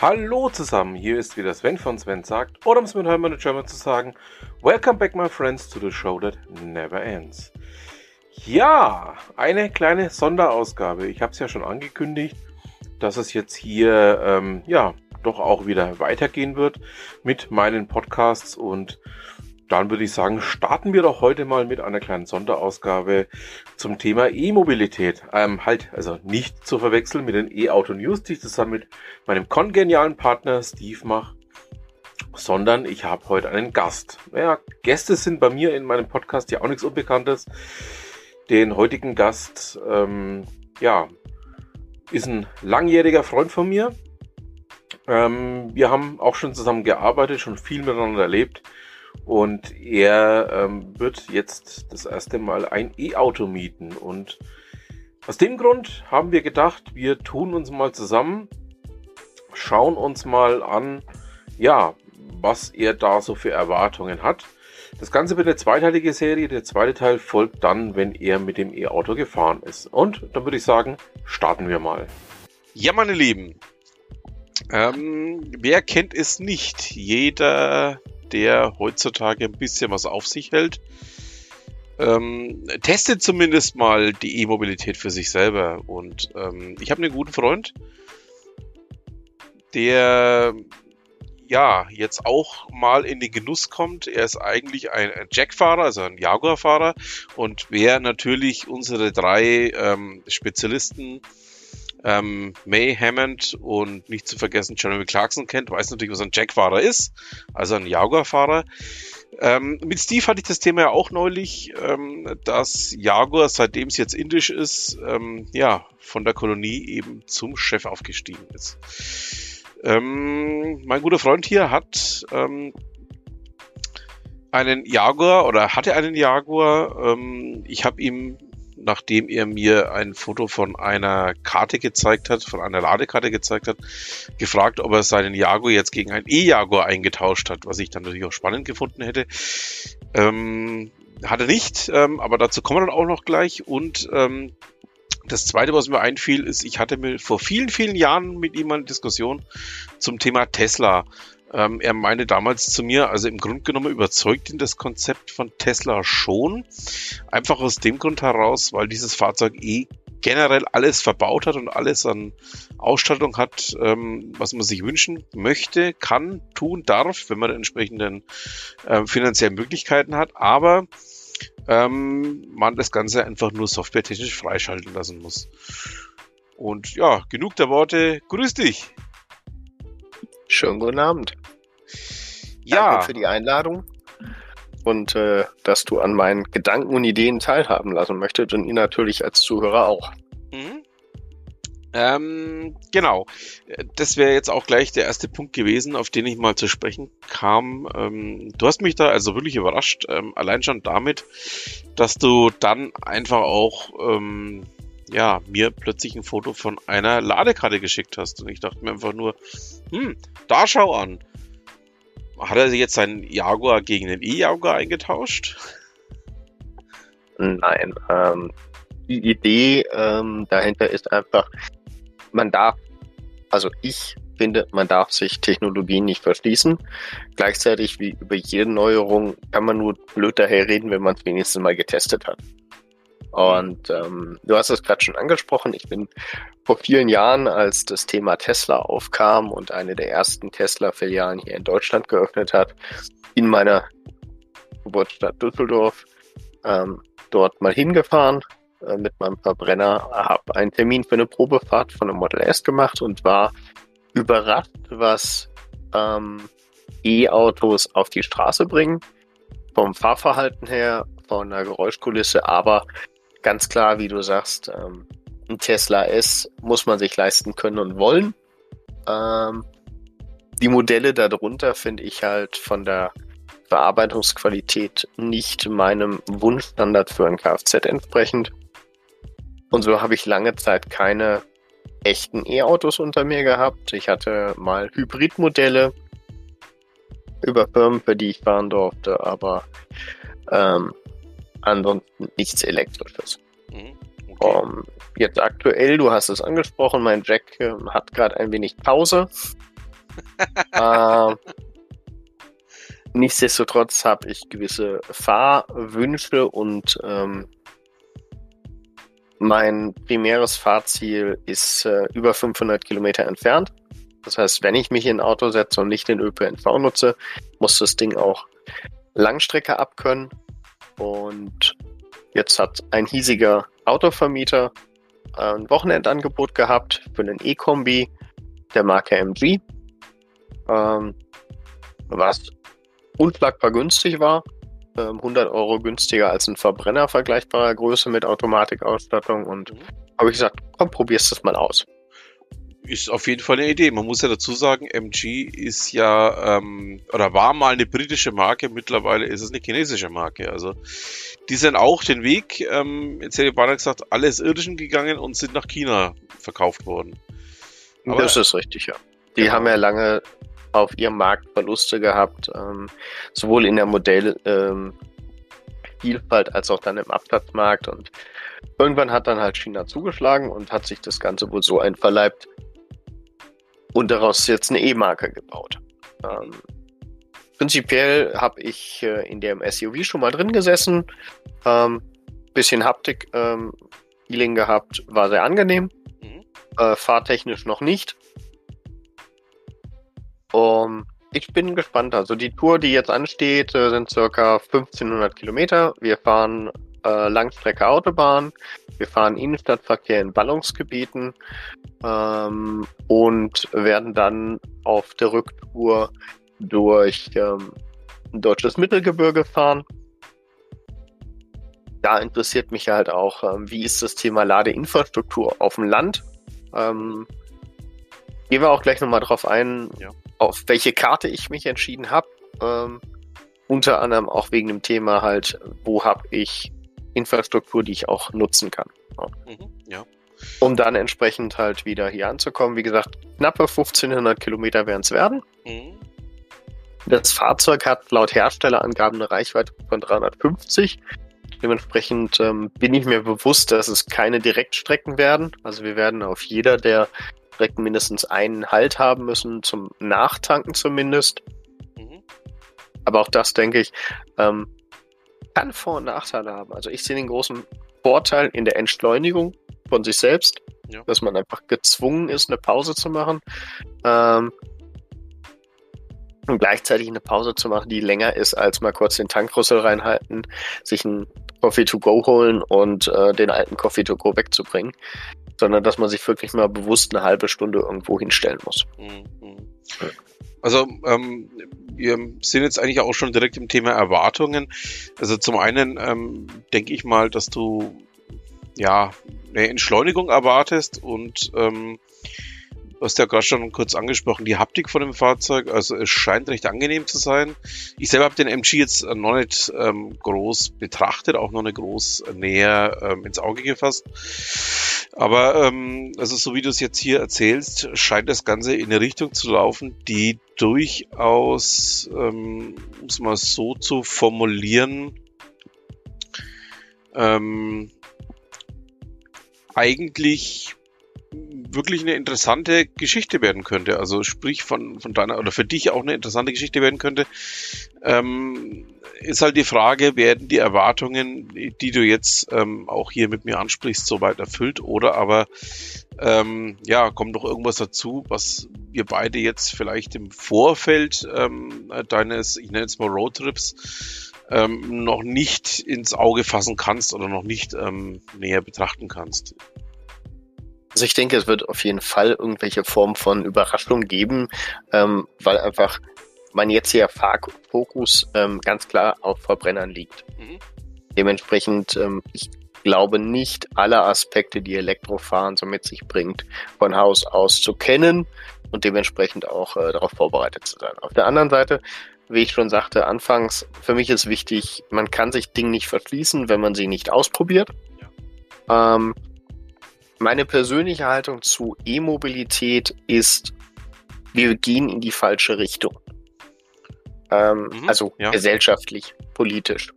Hallo zusammen, hier ist wieder Sven von Sven sagt, oder um es mit Hermann German zu sagen, Welcome back my friends to the show that never ends. Ja, eine kleine Sonderausgabe. Ich habe es ja schon angekündigt, dass es jetzt hier, ähm, ja, doch auch wieder weitergehen wird mit meinen Podcasts und dann würde ich sagen, starten wir doch heute mal mit einer kleinen Sonderausgabe zum Thema E-Mobilität. Ähm, halt, also nicht zu verwechseln mit den E-Auto News, die ich zusammen mit meinem kongenialen Partner Steve mache, sondern ich habe heute einen Gast. Naja, Gäste sind bei mir in meinem Podcast ja auch nichts Unbekanntes. Den heutigen Gast, ähm, ja, ist ein langjähriger Freund von mir. Ähm, wir haben auch schon zusammen gearbeitet, schon viel miteinander erlebt. Und er ähm, wird jetzt das erste Mal ein E-Auto mieten. Und aus dem Grund haben wir gedacht, wir tun uns mal zusammen, schauen uns mal an, ja, was er da so für Erwartungen hat. Das Ganze wird eine zweiteilige Serie. Der zweite Teil folgt dann, wenn er mit dem E-Auto gefahren ist. Und dann würde ich sagen, starten wir mal. Ja, meine Lieben. Ähm, wer kennt es nicht? Jeder der heutzutage ein bisschen was auf sich hält. Ähm, testet zumindest mal die E-Mobilität für sich selber. Und ähm, ich habe einen guten Freund, der ja jetzt auch mal in den Genuss kommt. Er ist eigentlich ein Jack-Fahrer, also ein Jaguar-Fahrer. Und wer natürlich unsere drei ähm, Spezialisten ähm, May Hammond und nicht zu vergessen Jeremy Clarkson kennt, weiß natürlich, was ein Jack-Fahrer ist, also ein Jaguar-Fahrer. Ähm, mit Steve hatte ich das Thema ja auch neulich, ähm, dass Jaguar, seitdem es jetzt indisch ist, ähm, ja, von der Kolonie eben zum Chef aufgestiegen ist. Ähm, mein guter Freund hier hat ähm, einen Jaguar oder hatte einen Jaguar. Ich habe ihm nachdem er mir ein Foto von einer Karte gezeigt hat, von einer Ladekarte gezeigt hat, gefragt, ob er seinen Jaguar jetzt gegen einen E-Jaguar eingetauscht hat, was ich dann natürlich auch spannend gefunden hätte. Ähm, hat er nicht, ähm, aber dazu kommen wir dann auch noch gleich. Und ähm, das zweite, was mir einfiel, ist, ich hatte mir vor vielen, vielen Jahren mit ihm eine Diskussion zum Thema Tesla. Ähm, er meinte damals zu mir, also im Grunde genommen überzeugt ihn das Konzept von Tesla schon. Einfach aus dem Grund heraus, weil dieses Fahrzeug eh generell alles verbaut hat und alles an Ausstattung hat, ähm, was man sich wünschen möchte, kann, tun, darf, wenn man entsprechenden äh, finanziellen Möglichkeiten hat, aber ähm, man das Ganze einfach nur softwaretechnisch freischalten lassen muss. Und ja, genug der Worte. Grüß dich! Schönen guten Abend. Ja. Danke für die Einladung und äh, dass du an meinen Gedanken und Ideen teilhaben lassen möchtest und ihr natürlich als Zuhörer auch. Mhm. Ähm, genau. Das wäre jetzt auch gleich der erste Punkt gewesen, auf den ich mal zu sprechen kam. Ähm, du hast mich da also wirklich überrascht, ähm, allein schon damit, dass du dann einfach auch ähm, ja, mir plötzlich ein Foto von einer Ladekarte geschickt hast. Und ich dachte mir einfach nur, hm, da schau an. Hat er jetzt seinen Jaguar gegen den E-Jaguar eingetauscht? Nein, ähm, die Idee ähm, dahinter ist einfach, man darf, also ich finde, man darf sich Technologien nicht verschließen. Gleichzeitig wie über jede Neuerung kann man nur blöd daherreden, wenn man es wenigstens mal getestet hat. Und ähm, du hast es gerade schon angesprochen. Ich bin vor vielen Jahren, als das Thema Tesla aufkam und eine der ersten Tesla-Filialen hier in Deutschland geöffnet hat, in meiner Geburtsstadt Düsseldorf ähm, dort mal hingefahren äh, mit meinem Verbrenner, habe einen Termin für eine Probefahrt von einem Model S gemacht und war überrascht, was ähm, E-Autos auf die Straße bringen. Vom Fahrverhalten her, von der Geräuschkulisse, aber ganz klar, wie du sagst, ähm, ein Tesla S muss man sich leisten können und wollen. Ähm, die Modelle darunter finde ich halt von der Verarbeitungsqualität nicht meinem Wunschstandard für ein Kfz entsprechend. Und so habe ich lange Zeit keine echten E-Autos unter mir gehabt. Ich hatte mal Hybridmodelle über Firmen, für die ich fahren durfte, aber ähm, ansonsten nichts Elektrisches. Mhm. Okay. Um, ähm, jetzt aktuell, du hast es angesprochen, mein Jack äh, hat gerade ein wenig Pause. äh, nichtsdestotrotz habe ich gewisse Fahrwünsche und ähm, mein primäres Fahrziel ist äh, über 500 Kilometer entfernt. Das heißt, wenn ich mich in ein Auto setze und nicht den ÖPNV nutze, muss das Ding auch Langstrecke abkönnen. Und jetzt hat ein hiesiger Autovermieter ein Wochenendangebot gehabt für einen E-Kombi der Marke MG, ähm, was unschlagbar günstig war. 100 ähm, Euro günstiger als ein Verbrenner vergleichbarer Größe mit Automatikausstattung. Und mhm. habe ich gesagt, komm, probierst das mal aus ist auf jeden Fall eine Idee. Man muss ja dazu sagen, MG ist ja ähm, oder war mal eine britische Marke, mittlerweile ist es eine chinesische Marke. Also die sind auch den Weg, ähm, jetzt hätte ich beinahe gesagt, alles Irdischen gegangen und sind nach China verkauft worden. Aber, das ist richtig, ja. Die genau. haben ja lange auf ihrem Markt Verluste gehabt, ähm, sowohl in der Modellvielfalt ähm, als auch dann im Absatzmarkt und irgendwann hat dann halt China zugeschlagen und hat sich das Ganze wohl so einverleibt, und daraus jetzt eine E-Marke gebaut. Ähm, prinzipiell habe ich äh, in dem SUV schon mal drin gesessen, ähm, bisschen Haptik ähm, Feeling gehabt, war sehr angenehm. Mhm. Äh, fahrtechnisch noch nicht. Um, ich bin gespannt. Also die Tour, die jetzt ansteht, äh, sind circa 1500 Kilometer. Wir fahren äh, Langstrecke Autobahn. Wir fahren Innenstadtverkehr in Ballungsgebieten ähm, und werden dann auf der Rücktour durch ähm, deutsches Mittelgebirge fahren. Da interessiert mich halt auch, ähm, wie ist das Thema Ladeinfrastruktur auf dem Land. Ähm, gehen wir auch gleich nochmal drauf ein, ja. auf welche Karte ich mich entschieden habe. Ähm, unter anderem auch wegen dem Thema halt, wo habe ich Infrastruktur, die ich auch nutzen kann. Mhm, ja. Um dann entsprechend halt wieder hier anzukommen. Wie gesagt, knappe 1500 Kilometer werden es werden. Mhm. Das Fahrzeug hat laut Herstellerangaben eine Reichweite von 350. Dementsprechend ähm, bin ich mir bewusst, dass es keine Direktstrecken werden. Also wir werden auf jeder der Strecken mindestens einen Halt haben müssen, zum Nachtanken zumindest. Mhm. Aber auch das, denke ich, ähm, kann Vor- und Nachteile haben. Also ich sehe den großen Vorteil in der Entschleunigung von sich selbst, ja. dass man einfach gezwungen ist, eine Pause zu machen. Ähm, und gleichzeitig eine Pause zu machen, die länger ist, als mal kurz den Tankrüssel reinhalten, sich einen Coffee to go holen und äh, den alten Coffee to go wegzubringen, sondern dass man sich wirklich mal bewusst eine halbe Stunde irgendwo hinstellen muss. Mhm. Also ähm, wir sind jetzt eigentlich auch schon direkt im Thema Erwartungen. Also zum einen ähm, denke ich mal, dass du ja eine Entschleunigung erwartest und ähm, Du hast ja gerade schon kurz angesprochen, die Haptik von dem Fahrzeug. Also es scheint recht angenehm zu sein. Ich selber habe den MG jetzt noch nicht ähm, groß betrachtet, auch noch nicht groß näher ähm, ins Auge gefasst. Aber ähm, also so wie du es jetzt hier erzählst, scheint das Ganze in eine Richtung zu laufen, die durchaus, ähm, um es mal so zu formulieren, ähm, eigentlich wirklich eine interessante Geschichte werden könnte. Also sprich von, von deiner oder für dich auch eine interessante Geschichte werden könnte. Ähm, ist halt die Frage, werden die Erwartungen, die du jetzt ähm, auch hier mit mir ansprichst, soweit erfüllt oder aber ähm, ja, kommt noch irgendwas dazu, was wir beide jetzt vielleicht im Vorfeld ähm, deines, ich nenne es mal Roadtrips, ähm, noch nicht ins Auge fassen kannst oder noch nicht ähm, näher betrachten kannst. Also ich denke, es wird auf jeden Fall irgendwelche Form von Überraschung geben, ähm, weil einfach mein jetziger Fokus ähm, ganz klar auf Verbrennern liegt. Mhm. Dementsprechend, ähm, ich glaube nicht alle Aspekte, die Elektrofahren so mit sich bringt, von Haus aus zu kennen und dementsprechend auch äh, darauf vorbereitet zu sein. Auf der anderen Seite, wie ich schon sagte anfangs, für mich ist wichtig, man kann sich Dinge nicht verschließen, wenn man sie nicht ausprobiert. Ja. Ähm, meine persönliche Haltung zu E-Mobilität ist, wir gehen in die falsche Richtung. Ähm, mhm, also ja. gesellschaftlich, politisch.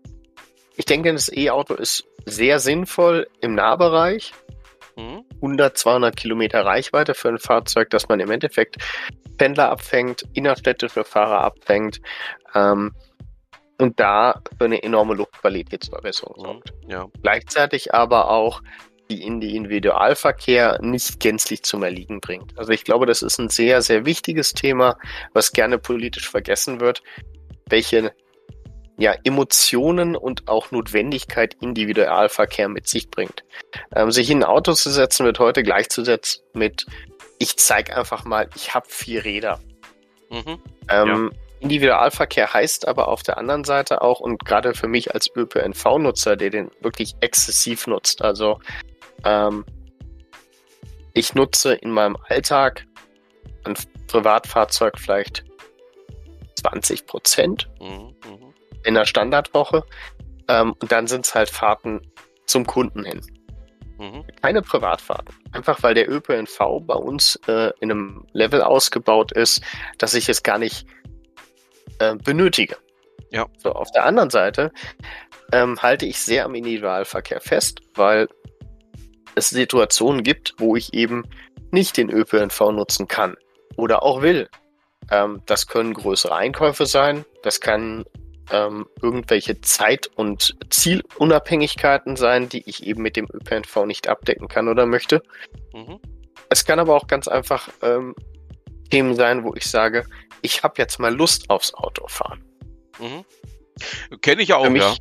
Ich denke, das E-Auto ist sehr sinnvoll im Nahbereich mhm. 100, 200 Kilometer Reichweite für ein Fahrzeug, dass man im Endeffekt Pendler abfängt, innerstädtische Fahrer abfängt ähm, und da für eine enorme Luftqualitätsverbesserung Mhm. sorgt. Ja. Gleichzeitig aber auch die in die Individualverkehr nicht gänzlich zum Erliegen bringt. Also ich glaube, das ist ein sehr, sehr wichtiges Thema, was gerne politisch vergessen wird, welche ja, Emotionen und auch Notwendigkeit Individualverkehr mit sich bringt. Ähm, sich in ein Auto zu setzen, wird heute gleichzusetzen mit, ich zeige einfach mal, ich habe vier Räder. Mhm. Ähm, Individualverkehr heißt aber auf der anderen Seite auch, und gerade für mich als ÖPNV-Nutzer, der den wirklich exzessiv nutzt, also ähm, ich nutze in meinem Alltag ein Privatfahrzeug vielleicht 20 Prozent Mhm. Mhm. in der Standardwoche ähm, und dann sind es halt Fahrten zum Kunden hin. Mhm. Keine Privatfahrten. Einfach weil der ÖPNV bei uns äh, in einem Level ausgebaut ist, dass ich es gar nicht äh, benötige. Ja. So, auf der anderen Seite ähm, halte ich sehr am Individualverkehr fest, weil es Situationen gibt, wo ich eben nicht den ÖPNV nutzen kann oder auch will. Ähm, das können größere Einkäufe sein, das kann ähm, irgendwelche Zeit- und Zielunabhängigkeiten sein, die ich eben mit dem ÖPNV nicht abdecken kann oder möchte. Mhm. Es kann aber auch ganz einfach ähm, Themen sein, wo ich sage, ich habe jetzt mal Lust aufs Autofahren. Mhm. Kenne ich ja auch, mich, ja.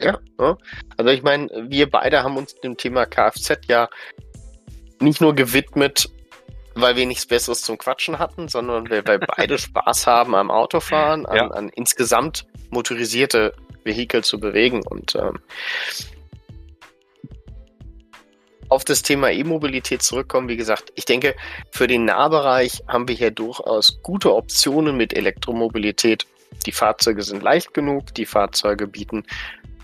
Ja. ja. Also ich meine, wir beide haben uns dem Thema Kfz ja nicht nur gewidmet, weil wir nichts Besseres zum Quatschen hatten, sondern weil wir beide Spaß haben am Autofahren, an, Ja. an insgesamt motorisierte Vehikel zu bewegen. Und ähm, auf das Thema E-Mobilität zurückkommen, wie gesagt, ich denke, für den Nahbereich haben wir hier durchaus gute Optionen mit Elektromobilität. Die Fahrzeuge sind leicht genug, die Fahrzeuge bieten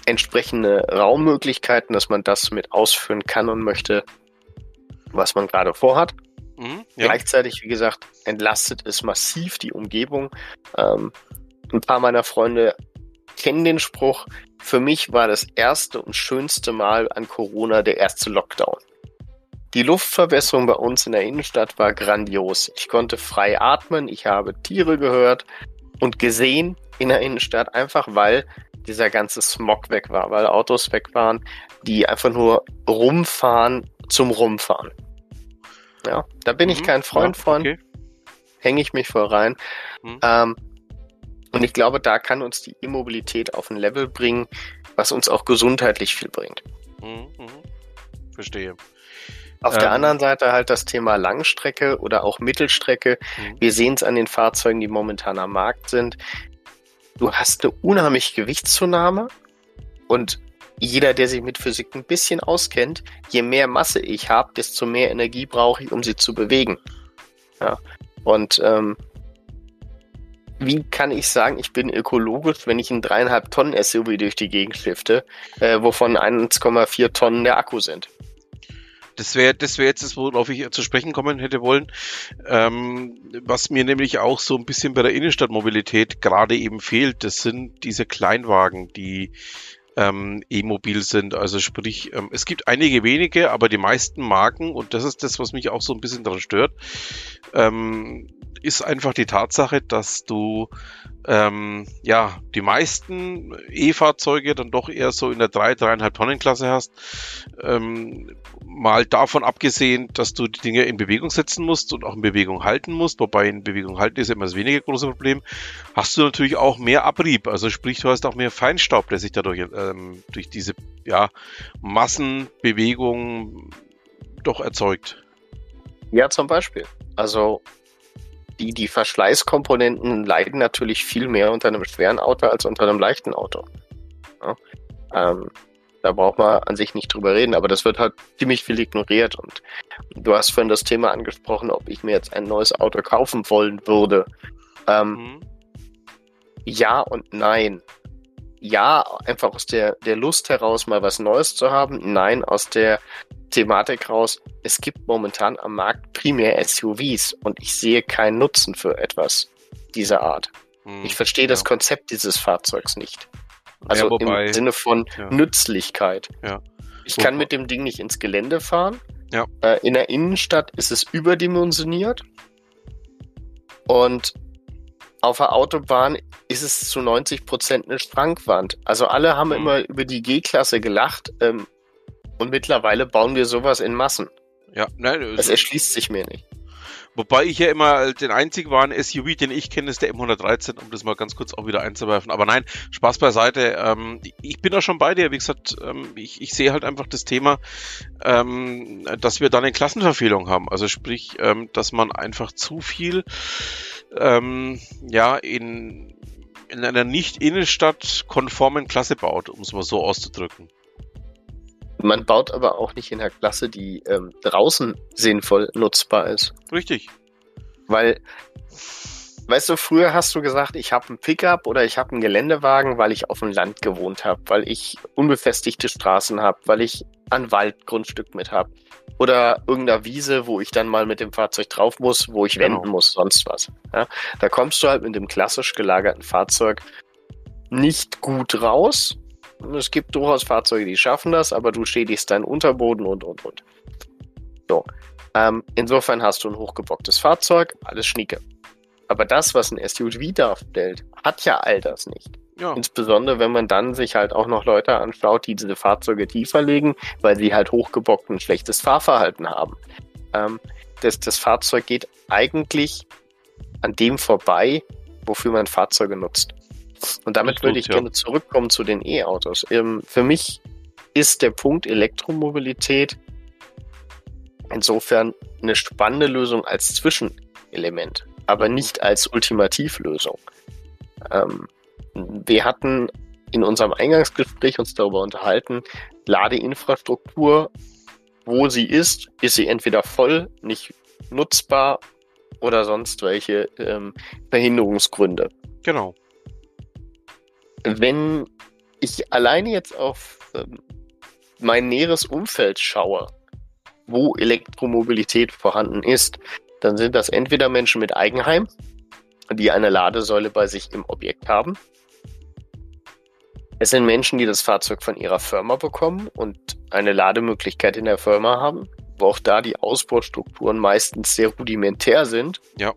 entsprechende Raummöglichkeiten, dass man das mit ausführen kann und möchte, was man gerade vorhat. Mhm. Ja. Gleichzeitig, wie gesagt, entlastet es massiv die Umgebung. Ähm, ein paar meiner Freunde kennen den Spruch. Für mich war das erste und schönste Mal an Corona der erste Lockdown. Die Luftverbesserung bei uns in der Innenstadt war grandios. Ich konnte frei atmen, ich habe Tiere gehört und gesehen in der Innenstadt, einfach weil dieser ganze Smog weg war, weil Autos weg waren, die einfach nur rumfahren zum Rumfahren. Ja, da bin ich Mhm. kein Freund ja, von, Okay. hänge ich mich voll rein. Mhm. Ähm, und ich glaube, da kann uns die E-Mobilität auf ein Level bringen, was uns auch gesundheitlich viel bringt. Mhm. Mhm. Verstehe. Auf Ähm. der anderen Seite halt das Thema Langstrecke oder auch Mittelstrecke. Mhm. Wir sehen es an den Fahrzeugen, die momentan am Markt sind. Du hast eine unheimliche Gewichtszunahme und jeder, der sich mit Physik ein bisschen auskennt, je mehr Masse ich habe, desto mehr Energie brauche ich, um sie zu bewegen. Ja. Und ähm, wie kann ich sagen, ich bin ökologisch, wenn ich einen dreieinhalb Tonnen SUV durch die Gegend schlifte, äh, wovon 1,4 Tonnen der Akku sind? Das wäre das wär jetzt das, worauf ich zu sprechen kommen hätte wollen. Ähm, was mir nämlich auch so ein bisschen bei der Innenstadtmobilität gerade eben fehlt, das sind diese Kleinwagen, die ähm, e-mobil sind. Also sprich, ähm, es gibt einige wenige, aber die meisten Marken, und das ist das, was mich auch so ein bisschen daran stört, ähm, ist einfach die Tatsache, dass du ähm, ja die meisten E-Fahrzeuge dann doch eher so in der 3, 3,5 Tonnen Klasse hast. Ähm, mal davon abgesehen, dass du die Dinge in Bewegung setzen musst und auch in Bewegung halten musst, wobei in Bewegung halten ist immer das weniger große Problem, hast du natürlich auch mehr Abrieb. Also sprich, du hast auch mehr Feinstaub, der sich dadurch ähm, durch diese ja, Massenbewegung doch erzeugt. Ja, zum Beispiel. Also die, die Verschleißkomponenten leiden natürlich viel mehr unter einem schweren Auto als unter einem leichten Auto. Ja? Ähm, da braucht man an sich nicht drüber reden, aber das wird halt ziemlich viel ignoriert. Und du hast vorhin das Thema angesprochen, ob ich mir jetzt ein neues Auto kaufen wollen würde. Ähm, Mhm. ja und nein. Ja, einfach aus der, der Lust heraus, mal was Neues zu haben. Nein, aus der Thematik raus. Es gibt momentan am Markt primär SUVs und ich sehe keinen Nutzen für etwas dieser Art. Mhm. Ich verstehe das Ja. Konzept dieses Fahrzeugs nicht. Also ja, wobei, im Sinne von ja. Nützlichkeit. Ich kann mit dem Ding nicht ins Gelände fahren. Äh, in der Innenstadt ist es überdimensioniert. Und auf der Autobahn ist es zu 90 Prozent eine Schrankwand. Also alle haben Mhm. immer über die G-Klasse gelacht. Ähm, und mittlerweile bauen wir sowas in Massen. Ja, nein, Das erschließt sich mir nicht. Wobei ich ja immer den einzigen wahren SUV, den ich kenne, ist der M113, um das mal ganz kurz auch wieder einzuwerfen. Aber nein, Spaß beiseite. Ähm, ich bin da schon bei dir. Wie gesagt, ähm, ich, ich sehe halt einfach das Thema, ähm, dass wir da eine Klassenverfehlung haben. Also sprich, ähm, dass man einfach zu viel ähm, ja in, in einer nicht innenstadtkonformen Klasse baut, um es mal so auszudrücken. Man baut aber auch nicht in der Klasse, die ähm, draußen sinnvoll nutzbar ist. Richtig. Weil, weißt du, früher hast du gesagt, ich habe einen Pickup oder ich habe einen Geländewagen, weil ich auf dem Land gewohnt habe, weil ich unbefestigte Straßen habe, weil ich ein Waldgrundstück mit habe. Oder irgendeiner Wiese, wo ich dann mal mit dem Fahrzeug drauf muss, wo ich Genau. wenden muss, sonst was. Ja? Da kommst du halt mit dem klassisch gelagerten Fahrzeug nicht gut raus. Es gibt durchaus Fahrzeuge, die schaffen das, aber du schädigst deinen Unterboden und, und, und. So. Ähm, insofern hast du ein hochgebocktes Fahrzeug, alles schnieke. Aber das, was ein SUV darstellt, hat ja all das nicht. Ja, Insbesondere, wenn man dann sich halt auch noch Leute anschaut, die diese Fahrzeuge tiefer legen, weil sie halt hochgebockt und schlechtes Fahrverhalten haben. Ähm, das, das Fahrzeug geht eigentlich an dem vorbei, wofür man Fahrzeuge nutzt. Und damit würde ich ja. gerne zurückkommen zu den E-Autos. Ähm, für mich ist der Punkt Elektromobilität insofern eine spannende Lösung als Zwischenelement, aber nicht als Ultimativlösung. Ähm, wir hatten in unserem Eingangsgespräch uns darüber unterhalten, Ladeinfrastruktur, wo sie ist, ist sie entweder voll, nicht nutzbar oder sonst welche ähm, Verhinderungsgründe. genau. Wenn ich alleine jetzt auf ähm, mein näheres Umfeld schaue, wo Elektromobilität vorhanden ist, dann sind das entweder Menschen mit Eigenheim, die eine Ladesäule bei sich im Objekt haben. Es sind Menschen, die das Fahrzeug von ihrer Firma bekommen und eine Lademöglichkeit in der Firma haben, wo auch da die Ausbaustrukturen meistens sehr rudimentär sind. Ja.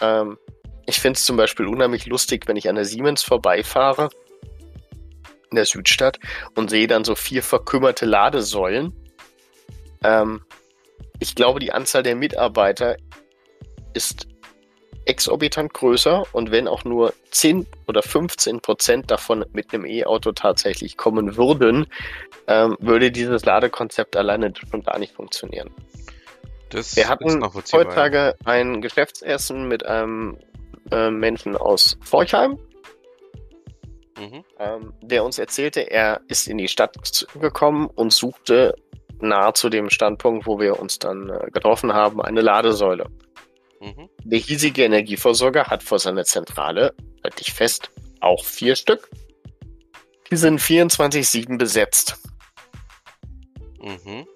Ähm, ich finde es zum Beispiel unheimlich lustig, wenn ich an der Siemens vorbeifahre in der Südstadt und sehe dann so vier verkümmerte Ladesäulen. Ähm, ich glaube, die Anzahl der Mitarbeiter ist exorbitant größer und wenn auch nur 10 oder 15 Prozent davon mit einem E-Auto tatsächlich kommen würden, ähm, würde dieses Ladekonzept alleine schon gar nicht funktionieren. Das Wir hatten heutzutage ein Geschäftsessen mit einem äh, Menschen aus Forchheim, Mhm. ähm, der uns erzählte, er ist in die Stadt gekommen und suchte nahe zu dem Standpunkt, wo wir uns dann äh, getroffen haben, eine Ladesäule. Mhm. Der hiesige Energieversorger hat vor seiner Zentrale, halte ich fest, auch vier Stück. Die sind 24-7 besetzt. Mhm.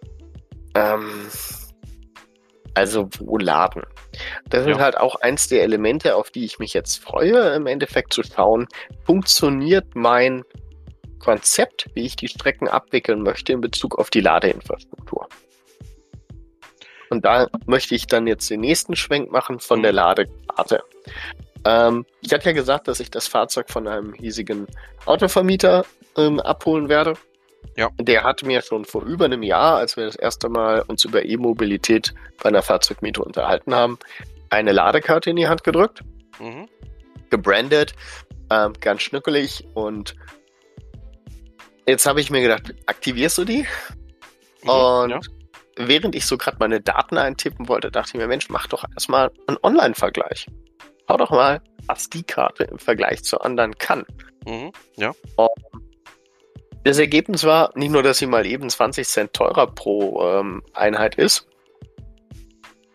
Ähm, also wo laden? Das ist Ja. halt auch eins der Elemente, auf die ich mich jetzt freue, im Endeffekt zu schauen, funktioniert mein Konzept, wie ich die Strecken abwickeln möchte in Bezug auf die Ladeinfrastruktur. Und da möchte ich dann jetzt den nächsten Schwenk machen von Mhm. der Ladekarte. Ähm, ich hatte ja gesagt, dass ich das Fahrzeug von einem hiesigen Autovermieter ähm, abholen werde. Ja. Der hat mir schon vor über einem Jahr, als wir das erste Mal uns über E-Mobilität bei einer Fahrzeugmiete unterhalten haben, eine Ladekarte in die Hand gedrückt, Mhm. gebrandet, ähm, ganz schnuckelig und jetzt habe ich mir gedacht, aktivierst du die? Mhm. Und ja. Während ich so gerade meine Daten eintippen wollte, dachte ich mir, Mensch, mach doch erstmal einen Online-Vergleich. Schau doch mal, was die Karte im Vergleich zu anderen kann. Mhm. ja. Das Ergebnis war nicht nur, dass sie mal eben 20 Cent teurer pro ähm, Einheit ist.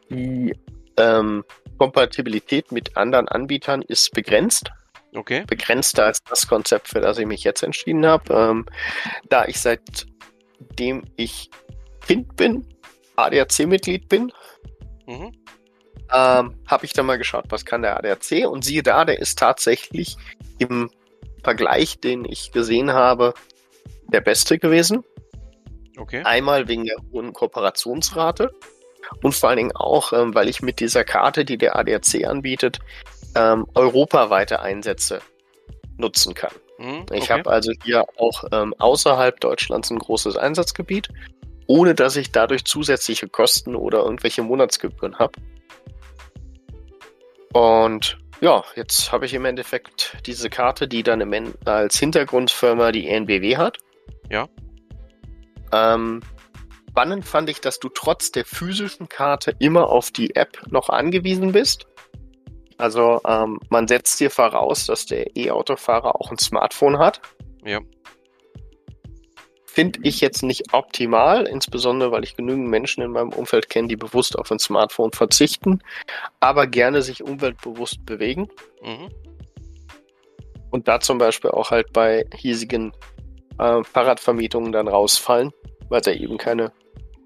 Die ähm, Kompatibilität mit anderen Anbietern ist begrenzt. Okay. Begrenzter als das Konzept, für das ich mich jetzt entschieden habe. Ähm, da ich seitdem ich Kind bin, ADAC-Mitglied bin, Mhm. ähm, habe ich dann mal geschaut, was kann der ADAC und siehe da, der ist tatsächlich im Vergleich, den ich gesehen habe, der beste gewesen. Okay. Einmal wegen der hohen Kooperationsrate und vor allen Dingen auch, ähm, weil ich mit dieser Karte, die der ADAC anbietet, ähm, europaweite Einsätze nutzen kann. Mhm, okay. Ich habe also hier auch ähm, außerhalb Deutschlands ein großes Einsatzgebiet, ohne dass ich dadurch zusätzliche Kosten oder irgendwelche Monatsgebühren habe. Und ja, jetzt habe ich im Endeffekt diese Karte, die dann im als Hintergrundfirma die ENBW hat. Ja. Ähm, spannend fand ich, dass du trotz der physischen Karte immer auf die App noch angewiesen bist. Also ähm, man setzt dir voraus, dass der E-Autofahrer auch ein Smartphone hat. Ja. Finde ich jetzt nicht optimal, insbesondere weil ich genügend Menschen in meinem Umfeld kenne, die bewusst auf ein Smartphone verzichten, aber gerne sich umweltbewusst bewegen. Mhm. Und da zum Beispiel auch halt bei hiesigen äh, Fahrradvermietungen dann rausfallen, weil sie eben keine,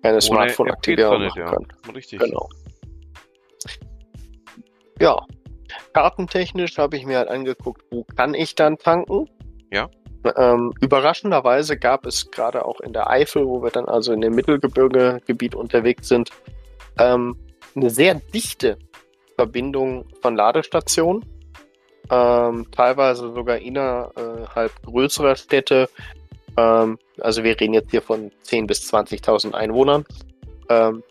keine Smartphone-Aktivierung machen können. Ja. Richtig. Genau. Ja, kartentechnisch habe ich mir halt angeguckt, wo kann ich dann tanken. Ja. Ähm, überraschenderweise gab es gerade auch in der Eifel, wo wir dann also in dem Mittelgebirgegebiet unterwegs sind, ähm, eine sehr dichte Verbindung von Ladestationen. Ähm, teilweise sogar innerhalb größerer Städte ähm, also wir reden jetzt hier von 10.000 bis 20.000 Einwohnern. Ähm,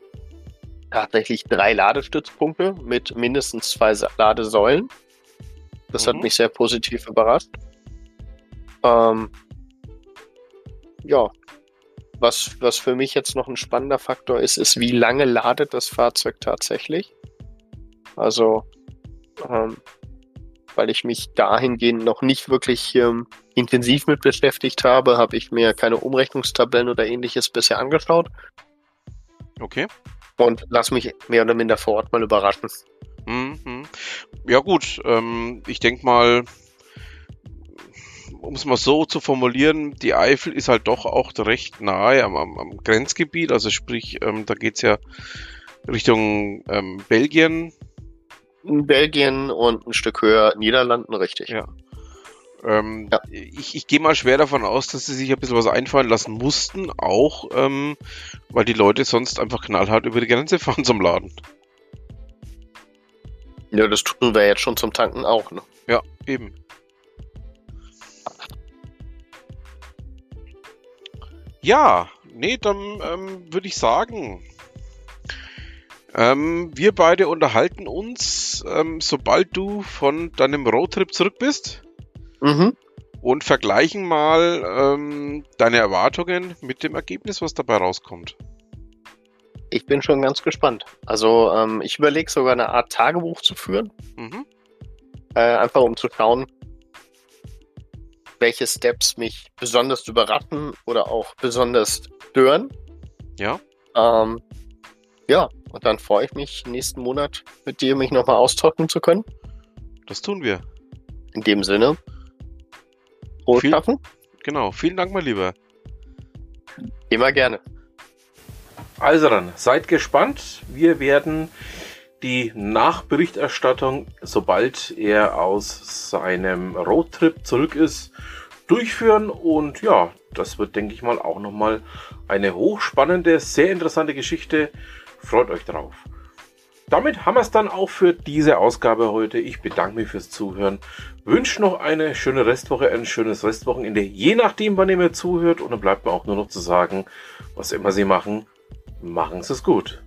tatsächlich drei Ladestützpunkte mit mindestens zwei Ladesäulen. Das mhm. hat mich sehr positiv überrascht. Ähm, ja, was, was für mich jetzt noch ein spannender Faktor ist, ist, wie lange ladet das Fahrzeug tatsächlich. Also, ähm, weil ich mich dahingehend noch nicht wirklich ähm, intensiv mit beschäftigt habe, habe ich mir keine Umrechnungstabellen oder ähnliches bisher angeschaut. Okay. Und lass mich mehr oder minder vor Ort mal überraschen. Mhm. Ja gut, ähm, ich denke mal, um es mal so zu formulieren, die Eifel ist halt doch auch recht nahe am, am, am Grenzgebiet, also sprich, ähm, da geht es ja Richtung ähm, Belgien, Belgien und ein Stück höher Niederlanden, richtig. Ja. Ähm, ja. Ich, ich gehe mal schwer davon aus, dass sie sich ein bisschen was einfallen lassen mussten, auch ähm, weil die Leute sonst einfach knallhart über die Grenze fahren zum Laden. Ja, das tun wir jetzt schon zum Tanken auch, ne? Ja, eben. Ja, nee, dann ähm, würde ich sagen, ähm, wir beide unterhalten uns, ähm, sobald du von deinem Roadtrip zurück bist. Mhm. Und vergleichen mal ähm, deine Erwartungen mit dem Ergebnis, was dabei rauskommt. Ich bin schon ganz gespannt. Also ähm, ich überlege sogar eine Art Tagebuch zu führen. Mhm. Äh, einfach um zu schauen, welche Steps mich besonders überraschen oder auch besonders stören. Ja. Ähm, ja, und dann freue ich mich, nächsten Monat mit dir mich nochmal austauschen zu können. Das tun wir. In dem Sinne. Frohes Viel, Schaffen. Genau. Vielen Dank, mein Lieber. Immer gerne. Also dann, seid gespannt. Wir werden die Nachberichterstattung, sobald er aus seinem Roadtrip zurück ist, durchführen. Und ja, das wird, denke ich mal, auch nochmal eine hochspannende, sehr interessante Geschichte Freut euch drauf. Damit haben wir es dann auch für diese Ausgabe heute. Ich bedanke mich fürs Zuhören. Wünsche noch eine schöne Restwoche, ein schönes Restwochenende, je nachdem, wann ihr mir zuhört. Und dann bleibt mir auch nur noch zu sagen, was immer Sie machen, machen Sie es gut.